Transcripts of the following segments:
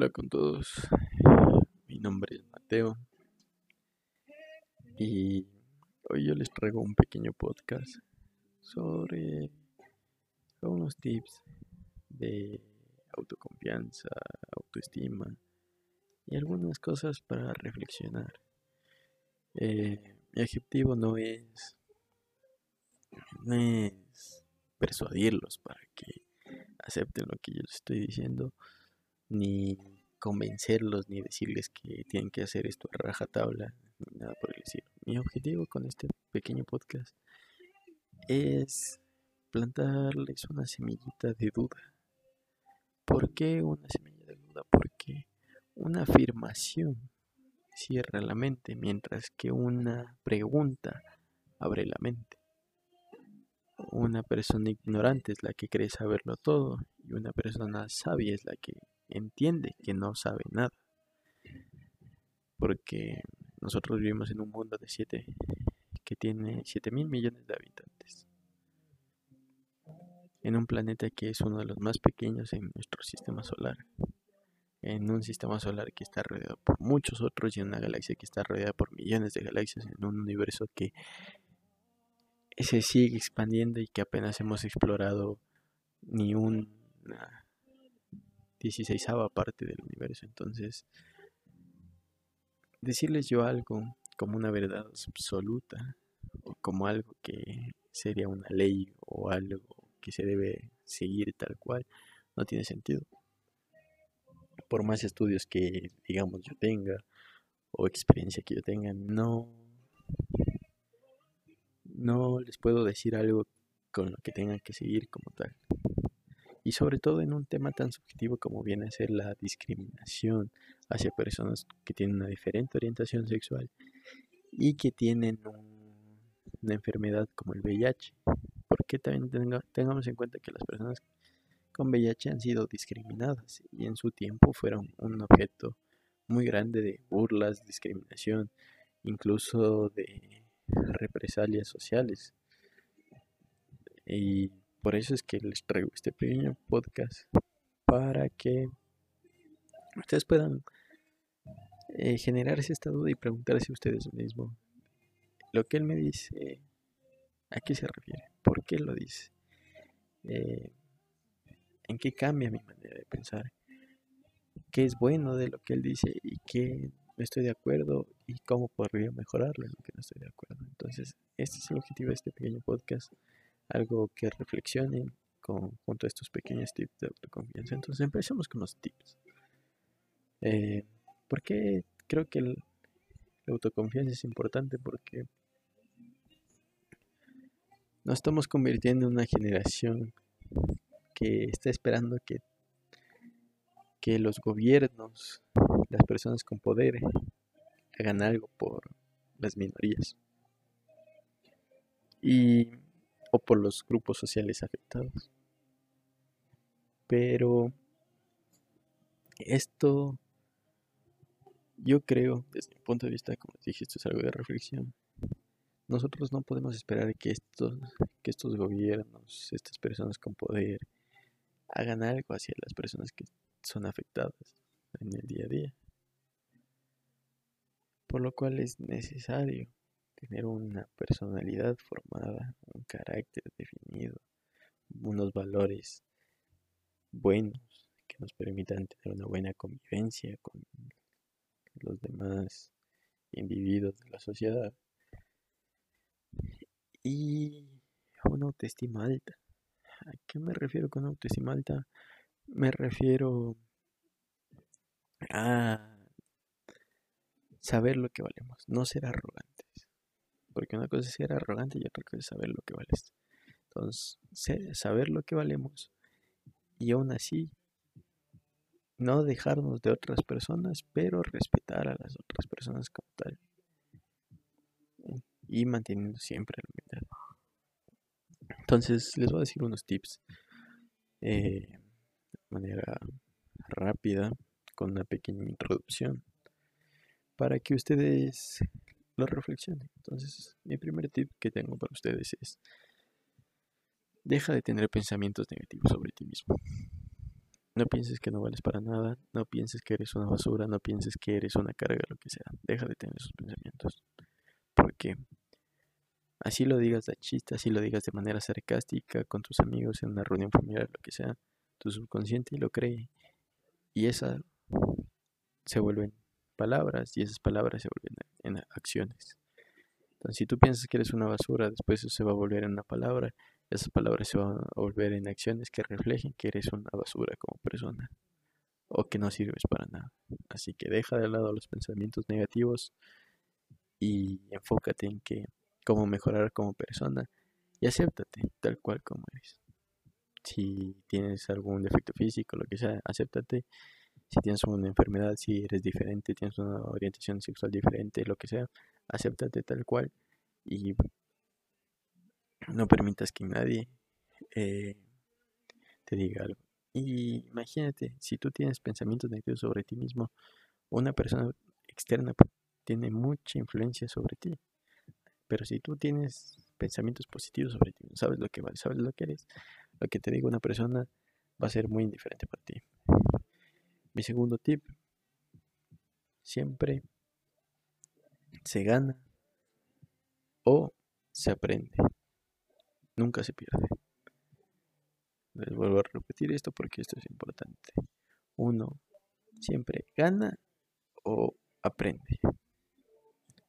Hola con todos, mi nombre es Mateo y hoy yo les traigo un pequeño podcast sobre unos tips de autoconfianza, autoestima y algunas cosas para reflexionar. Eh, mi objetivo no es persuadirlos para que acepten lo que yo les estoy diciendo ni convencerlos, ni decirles que tienen que hacer esto a rajatabla, ni nada por el estilo. Mi objetivo con este pequeño podcast es plantarles una semillita de duda. ¿Por qué una semilla de duda? Porque una afirmación cierra la mente, mientras que una pregunta abre la mente. Una persona ignorante es la que cree saberlo todo y una persona sabia es la que entiende que no sabe nada. Porque nosotros vivimos en un mundo de siete que tiene 7 mil millones de habitantes. En un planeta que es uno de los más pequeños en nuestro sistema solar. En un sistema solar que está rodeado por muchos otros y en una galaxia que está rodeada por millones de galaxias en un universo que se sigue expandiendo y que apenas hemos explorado ni una 16 parte del universo. Entonces, decirles yo algo como una verdad absoluta o como algo que sería una ley o algo que se debe seguir tal cual, no tiene sentido. Por más estudios que, digamos, yo tenga o experiencia que yo tenga, no, no les puedo decir algo con lo que tengan que seguir como tal y sobre todo en un tema tan subjetivo como viene a ser la discriminación hacia personas que tienen una diferente orientación sexual y que tienen una enfermedad como el VIH. Porque también tengamos en cuenta que las personas con VIH han sido discriminadas y en su tiempo fueron un objeto muy grande de burlas, discriminación, incluso de represalias sociales. Y por eso es que les traigo este pequeño podcast para que ustedes puedan eh, generarse esta duda y preguntarse ustedes mismos lo que él me dice, ¿a qué se refiere? ¿Por qué lo dice? Eh, ¿En qué cambia mi manera de pensar? ¿Qué es bueno de lo que él dice y qué no estoy de acuerdo y cómo podría mejorarlo en lo que no estoy de acuerdo? Entonces, este es el objetivo de este pequeño podcast algo que reflexionen con, junto a estos pequeños tips de autoconfianza. Entonces empecemos con los tips. Eh, ¿Por qué creo que la autoconfianza es importante? Porque nos estamos convirtiendo en una generación que está esperando que, que los gobiernos, las personas con poder, hagan algo por las minorías. Y por los grupos sociales afectados. Pero esto, yo creo, desde mi punto de vista, como dije, esto es algo de reflexión. Nosotros no podemos esperar que estos, que estos gobiernos, estas personas con poder, hagan algo hacia las personas que son afectadas en el día a día. Por lo cual es necesario tener una personalidad formada, un carácter definido, unos valores buenos que nos permitan tener una buena convivencia con los demás individuos de la sociedad y una autoestima alta. ¿A qué me refiero con autoestima alta? Me refiero a saber lo que valemos, no ser arrogante porque una cosa es ser arrogante y otra cosa es saber lo que vales. Entonces, saber lo que valemos y aún así no dejarnos de otras personas, pero respetar a las otras personas como tal. Y manteniendo siempre la humildad. Entonces, les voy a decir unos tips eh, de manera rápida, con una pequeña introducción, para que ustedes lo reflexionen. Entonces, mi primer tip que tengo para ustedes es, deja de tener pensamientos negativos sobre ti mismo. No pienses que no vales para nada, no pienses que eres una basura, no pienses que eres una carga, lo que sea. Deja de tener esos pensamientos. Porque así lo digas de chiste, así lo digas de manera sarcástica con tus amigos en una reunión familiar, lo que sea, tu subconsciente lo cree. Y esa se vuelven palabras y esas palabras se vuelven en acciones. Entonces, si tú piensas que eres una basura, después eso se va a volver en una palabra, esas palabras se van a volver en acciones que reflejen que eres una basura como persona o que no sirves para nada. Así que deja de lado los pensamientos negativos y enfócate en que cómo mejorar como persona y acéptate tal cual como eres. Si tienes algún defecto físico, lo que sea, acéptate si tienes una enfermedad, si eres diferente, tienes una orientación sexual diferente, lo que sea, acéptate tal cual y no permitas que nadie eh, te diga algo. Y imagínate, si tú tienes pensamientos negativos sobre ti mismo, una persona externa tiene mucha influencia sobre ti. Pero si tú tienes pensamientos positivos sobre ti, sabes lo que vale, sabes lo que eres, lo que te diga una persona va a ser muy indiferente para ti. Mi segundo tip, siempre se gana o se aprende. Nunca se pierde. Les vuelvo a repetir esto porque esto es importante. Uno siempre gana o aprende.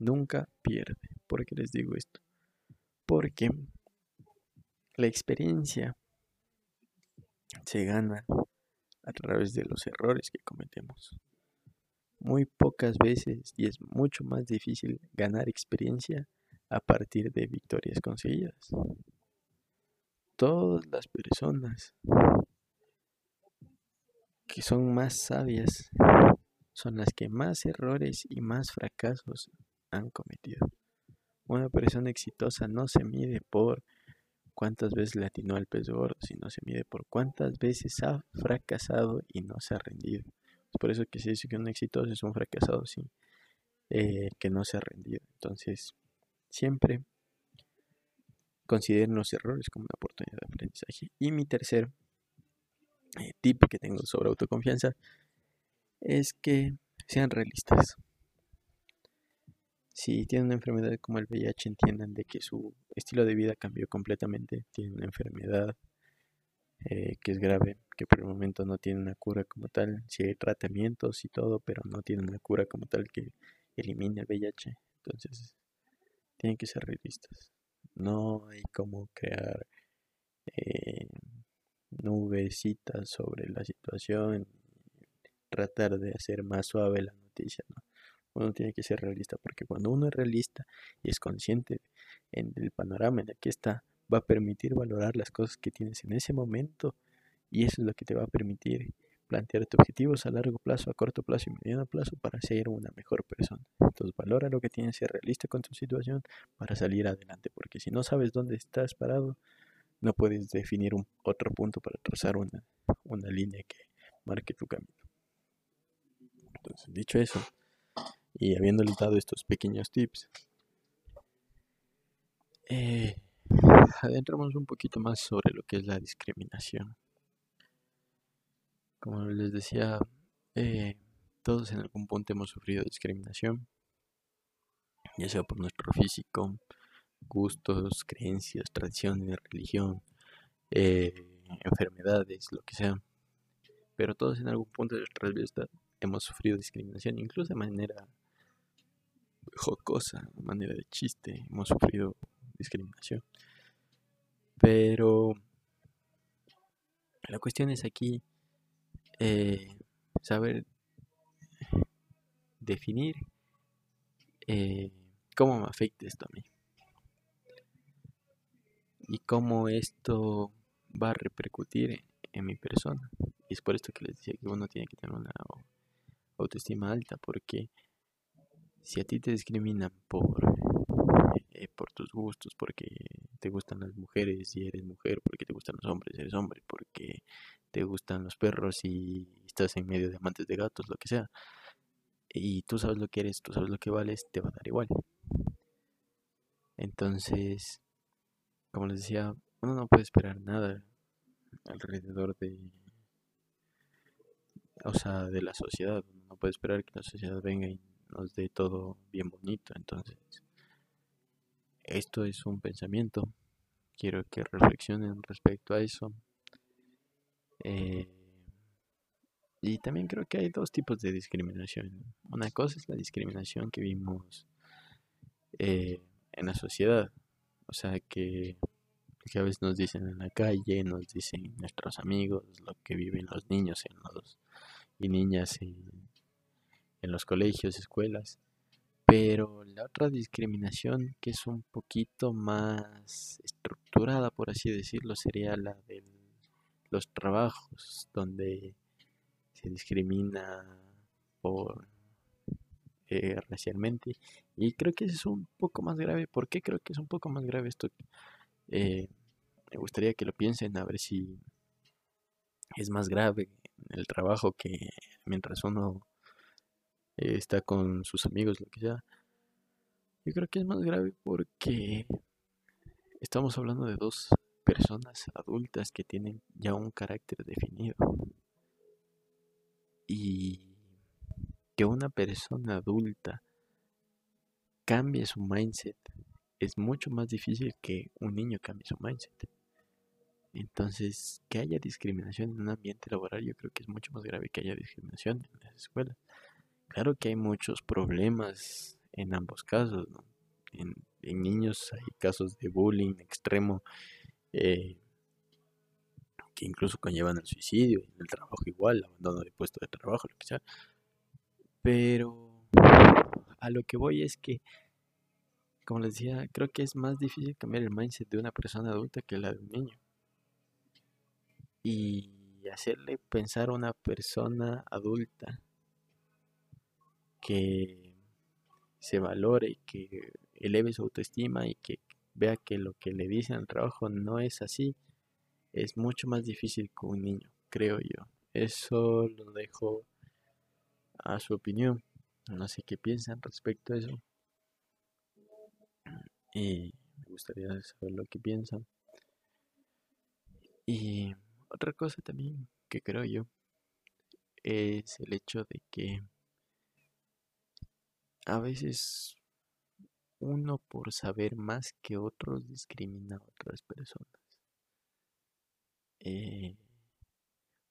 Nunca pierde. ¿Por qué les digo esto? Porque la experiencia se gana a través de los errores que cometemos. Muy pocas veces y es mucho más difícil ganar experiencia a partir de victorias conseguidas. Todas las personas que son más sabias son las que más errores y más fracasos han cometido. Una persona exitosa no se mide por cuántas veces le atinó al pez gordo, sino se mide por cuántas veces ha fracasado y no se ha rendido. Es por eso que se dice que un exitoso es un fracasado, sí, eh, que no se ha rendido. Entonces, siempre consideren los errores como una oportunidad de aprendizaje. Y mi tercer eh, tip que tengo sobre autoconfianza es que sean realistas si tienen una enfermedad como el VIH, entiendan de que su estilo de vida cambió completamente. Tienen una enfermedad eh, que es grave, que por el momento no tiene una cura como tal. Si hay tratamientos y todo, pero no tienen una cura como tal que elimine el VIH. Entonces, tienen que ser realistas. No hay como crear eh, nubecitas sobre la situación, tratar de hacer más suave la noticia, ¿no? Uno tiene que ser realista porque cuando uno es realista y es consciente en el panorama en el que está, va a permitir valorar las cosas que tienes en ese momento y eso es lo que te va a permitir plantearte objetivos a largo plazo, a corto plazo y mediano plazo para ser una mejor persona. Entonces valora lo que tienes, ser realista con tu situación para salir adelante, porque si no sabes dónde estás parado, no puedes definir un otro punto para trazar una, una línea que marque tu camino. Entonces, dicho eso, y habiéndoles dado estos pequeños tips, eh, adentramos un poquito más sobre lo que es la discriminación. Como les decía, eh, todos en algún punto hemos sufrido discriminación, ya sea por nuestro físico, gustos, creencias, tradiciones, religión, eh, enfermedades, lo que sea. Pero todos en algún punto de nuestra vida hemos sufrido discriminación, incluso de manera jocosa, manera de chiste, hemos sufrido discriminación. Pero la cuestión es aquí eh, saber definir eh, cómo me afecta esto a mí y cómo esto va a repercutir en mi persona. Y es por esto que les decía que uno tiene que tener una autoestima alta, porque si a ti te discriminan por, eh, por tus gustos, porque te gustan las mujeres y eres mujer, porque te gustan los hombres, eres hombre, porque te gustan los perros y estás en medio de amantes de gatos, lo que sea, y tú sabes lo que eres, tú sabes lo que vales, te va a dar igual. Entonces, como les decía, uno no puede esperar nada alrededor de o sea, de la sociedad. No puede esperar que la sociedad venga y nos dé todo bien bonito. Entonces, esto es un pensamiento. Quiero que reflexionen respecto a eso. Eh, y también creo que hay dos tipos de discriminación. Una cosa es la discriminación que vimos eh, en la sociedad. O sea, que, que, a veces nos dicen en la calle, nos dicen nuestros amigos, lo que viven los niños en los, y niñas en, en los colegios, escuelas. Pero la otra discriminación que es un poquito más estructurada, por así decirlo, sería la de los trabajos, donde se discrimina por eh, racialmente. Y creo que es un poco más grave. ¿Por qué creo que es un poco más grave esto? Eh, me gustaría que lo piensen a ver si es más grave el trabajo que mientras uno está con sus amigos, lo que sea. Yo creo que es más grave porque estamos hablando de dos personas adultas que tienen ya un carácter definido. Y que una persona adulta cambie su mindset es mucho más difícil que un niño cambie su mindset. Entonces, que haya discriminación en un ambiente laboral, yo creo que es mucho más grave que haya discriminación en las escuelas. Claro que hay muchos problemas en ambos casos, en, niños hay casos de bullying extremo eh, que incluso conllevan al suicidio, en el trabajo igual, abandono de puesto de trabajo, lo que sea. Pero a lo que voy es que, como les decía, creo que es más difícil cambiar el mindset de una persona adulta que la de un niño. Y hacerle pensar a una persona adulta que se valore, que eleve su autoestima y que vea que lo que le dicen al trabajo no es así, es mucho más difícil que un niño, creo yo. Eso lo dejo a su opinión. No sé qué piensan respecto a eso. Y me gustaría saber lo que piensan. Y otra cosa también que creo yo es el hecho de que a veces uno por saber más que otros discrimina a otras personas. Eh,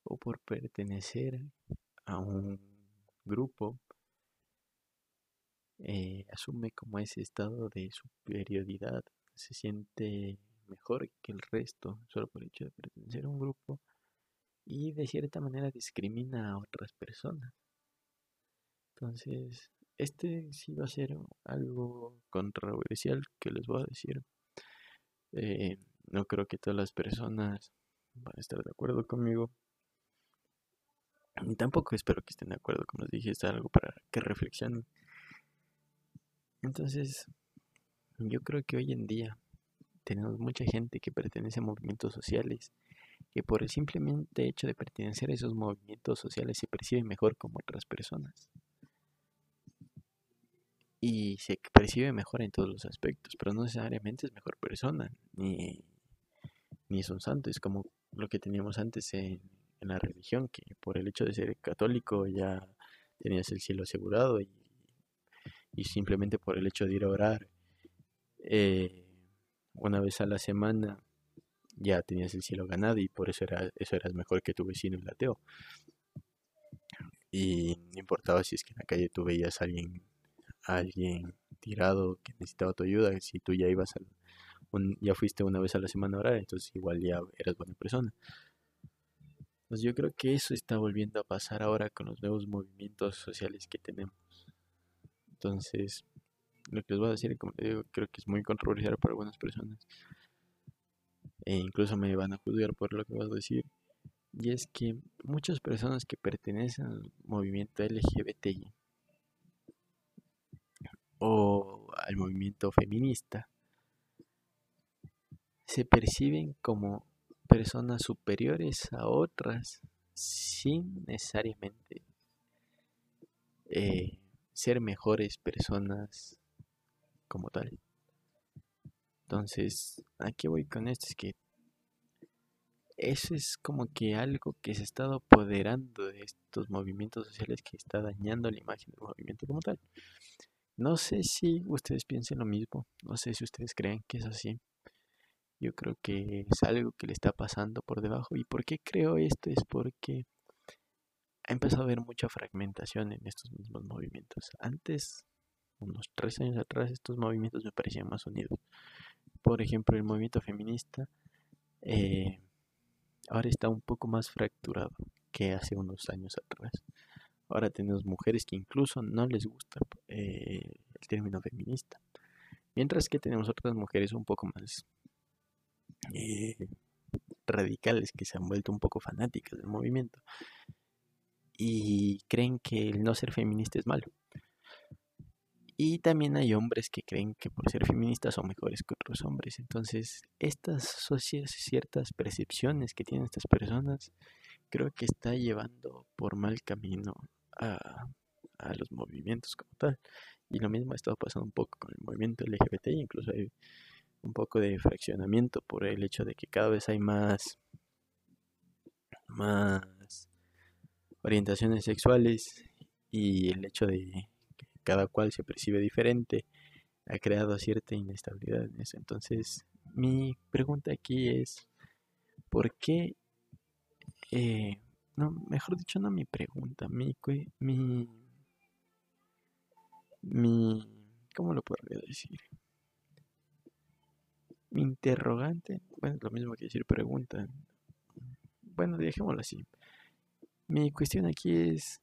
o por pertenecer a un grupo, eh, asume como ese estado de superioridad, se siente mejor que el resto solo por el hecho de pertenecer a un grupo y de cierta manera discrimina a otras personas. Entonces, este sí va a ser algo controversial que les voy a decir. Eh, no creo que todas las personas van a estar de acuerdo conmigo. Ni tampoco espero que estén de acuerdo, como les dije, es algo para que reflexionen. Entonces, yo creo que hoy en día tenemos mucha gente que pertenece a movimientos sociales, que por el simplemente hecho de pertenecer a esos movimientos sociales se percibe mejor como otras personas y se percibe mejor en todos los aspectos, pero no necesariamente es mejor persona, ni, ni es un santo, es como lo que teníamos antes en, la religión, que por el hecho de ser católico ya tenías el cielo asegurado y, y simplemente por el hecho de ir a orar eh, una vez a la semana ya tenías el cielo ganado y por eso era eso eras mejor que tu vecino el ateo. Y no importaba si es que en la calle tú veías a alguien alguien tirado que necesitaba tu ayuda, si tú ya ibas al, ya fuiste una vez a la semana a orar, entonces igual ya eras buena persona. Pues yo creo que eso está volviendo a pasar ahora con los nuevos movimientos sociales que tenemos. Entonces, lo que les voy a decir, como te digo, creo que es muy controversial para algunas personas. E incluso me van a juzgar por lo que vas a decir. Y es que muchas personas que pertenecen al movimiento LGBTI o al movimiento feminista se perciben como personas superiores a otras sin necesariamente eh, ser mejores personas como tal. Entonces, aquí voy con esto, es que eso es como que algo que se ha estado apoderando de estos movimientos sociales que está dañando la imagen del movimiento como tal. No sé si ustedes piensen lo mismo, no sé si ustedes creen que es así. Yo creo que es algo que le está pasando por debajo. ¿Y por qué creo esto? Es porque ha empezado a haber mucha fragmentación en estos mismos movimientos. Antes, unos tres años atrás, estos movimientos me parecían más unidos. Por ejemplo, el movimiento feminista eh, ahora está un poco más fracturado que hace unos años atrás. Ahora tenemos mujeres que incluso no les gusta eh, el término feminista. Mientras que tenemos otras mujeres un poco más eh, radicales que se han vuelto un poco fanáticas del movimiento y creen que el no ser feminista es malo. Y también hay hombres que creen que por ser feministas son mejores que otros hombres. Entonces, estas ciertas percepciones que tienen estas personas, creo que está llevando por mal camino a, a los movimientos como tal. Y lo mismo ha estado pasando un poco con el movimiento LGBT, incluso hay un poco de fraccionamiento por el hecho de que cada vez hay más, más orientaciones sexuales y el hecho de que cada cual se percibe diferente ha creado cierta inestabilidad en eso. Entonces, mi pregunta aquí es, ¿por qué, eh, no, mejor dicho, no mi pregunta, mi, mi, mi, ¿cómo lo podría decir? Mi interrogante, bueno, lo mismo que decir pregunta. Bueno, dejémoslo así. Mi cuestión aquí es,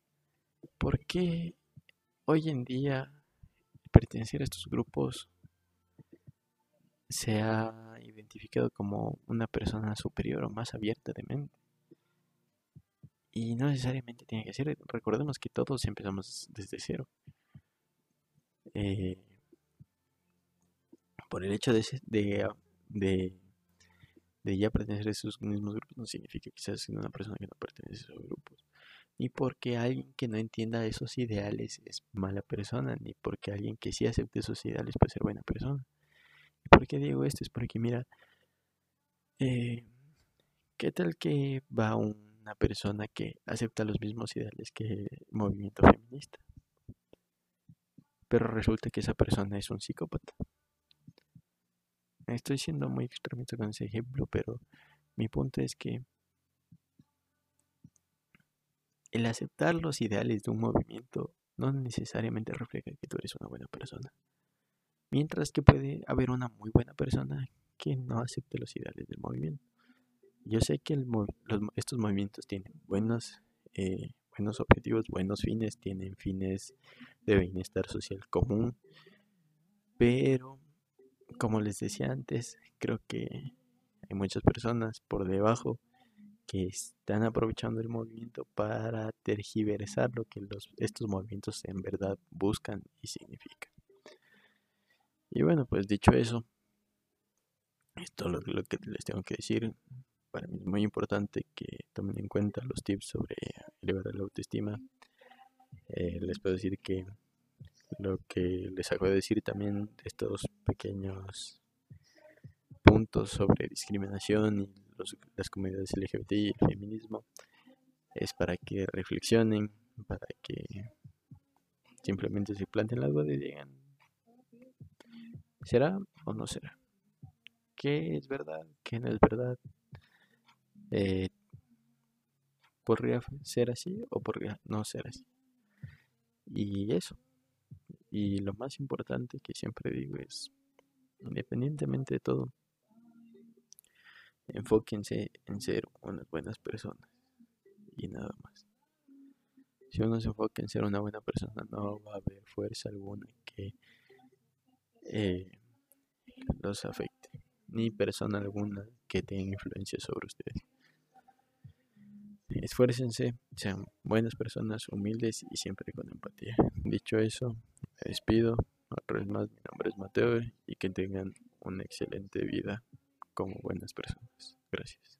¿por qué hoy en día pertenecer a estos grupos se ha identificado como una persona superior o más abierta de mente? Y no necesariamente tiene que ser, recordemos que todos empezamos desde cero. Eh, por el hecho de, de, de, ya pertenecer a esos mismos grupos no significa que seas una persona que no pertenece a esos grupos. Ni porque alguien que no entienda esos ideales es mala persona, ni porque alguien que sí acepte esos ideales puede ser buena persona. ¿Y por qué digo esto? Es porque mira, eh, ¿qué tal que va una persona que acepta los mismos ideales que el movimiento feminista? Pero resulta que esa persona es un psicópata. Estoy siendo muy extremista con ese ejemplo, pero mi punto es que el aceptar los ideales de un movimiento no necesariamente refleja que tú eres una buena persona. Mientras que puede haber una muy buena persona que no acepte los ideales del movimiento. Yo sé que estos movimientos tienen buenos, eh, buenos objetivos, buenos fines, tienen fines de bienestar social común, pero como les decía antes, creo que hay muchas personas por debajo que están aprovechando el movimiento para tergiversar lo que los, estos movimientos en verdad buscan y significan. Y bueno, pues dicho eso, esto es lo, que les tengo que decir. Para mí es muy importante que tomen en cuenta los tips sobre elevar la autoestima. Eh, les puedo decir que lo que les acabo de decir también estos pequeños puntos sobre discriminación y las comunidades LGBT y el feminismo es para que reflexionen, para que simplemente se planteen la duda y digan, ¿será o no será? ¿Qué es verdad? ¿Qué no es verdad? Eh, ¿Podría ser así o podría no ser así? Y eso. Y lo más importante que siempre digo es, independientemente de todo, enfóquense en ser unas buenas personas y nada más. Si uno se enfoca en ser una buena persona, no va a haber fuerza alguna que eh, los afecte, ni persona alguna que tenga influencia sobre ustedes. Esfuércense, sean buenas personas, humildes y siempre con empatía. Dicho eso, me despido. Otra vez más, mi nombre es Mateo y que tengan una excelente vida como buenas personas. Gracias.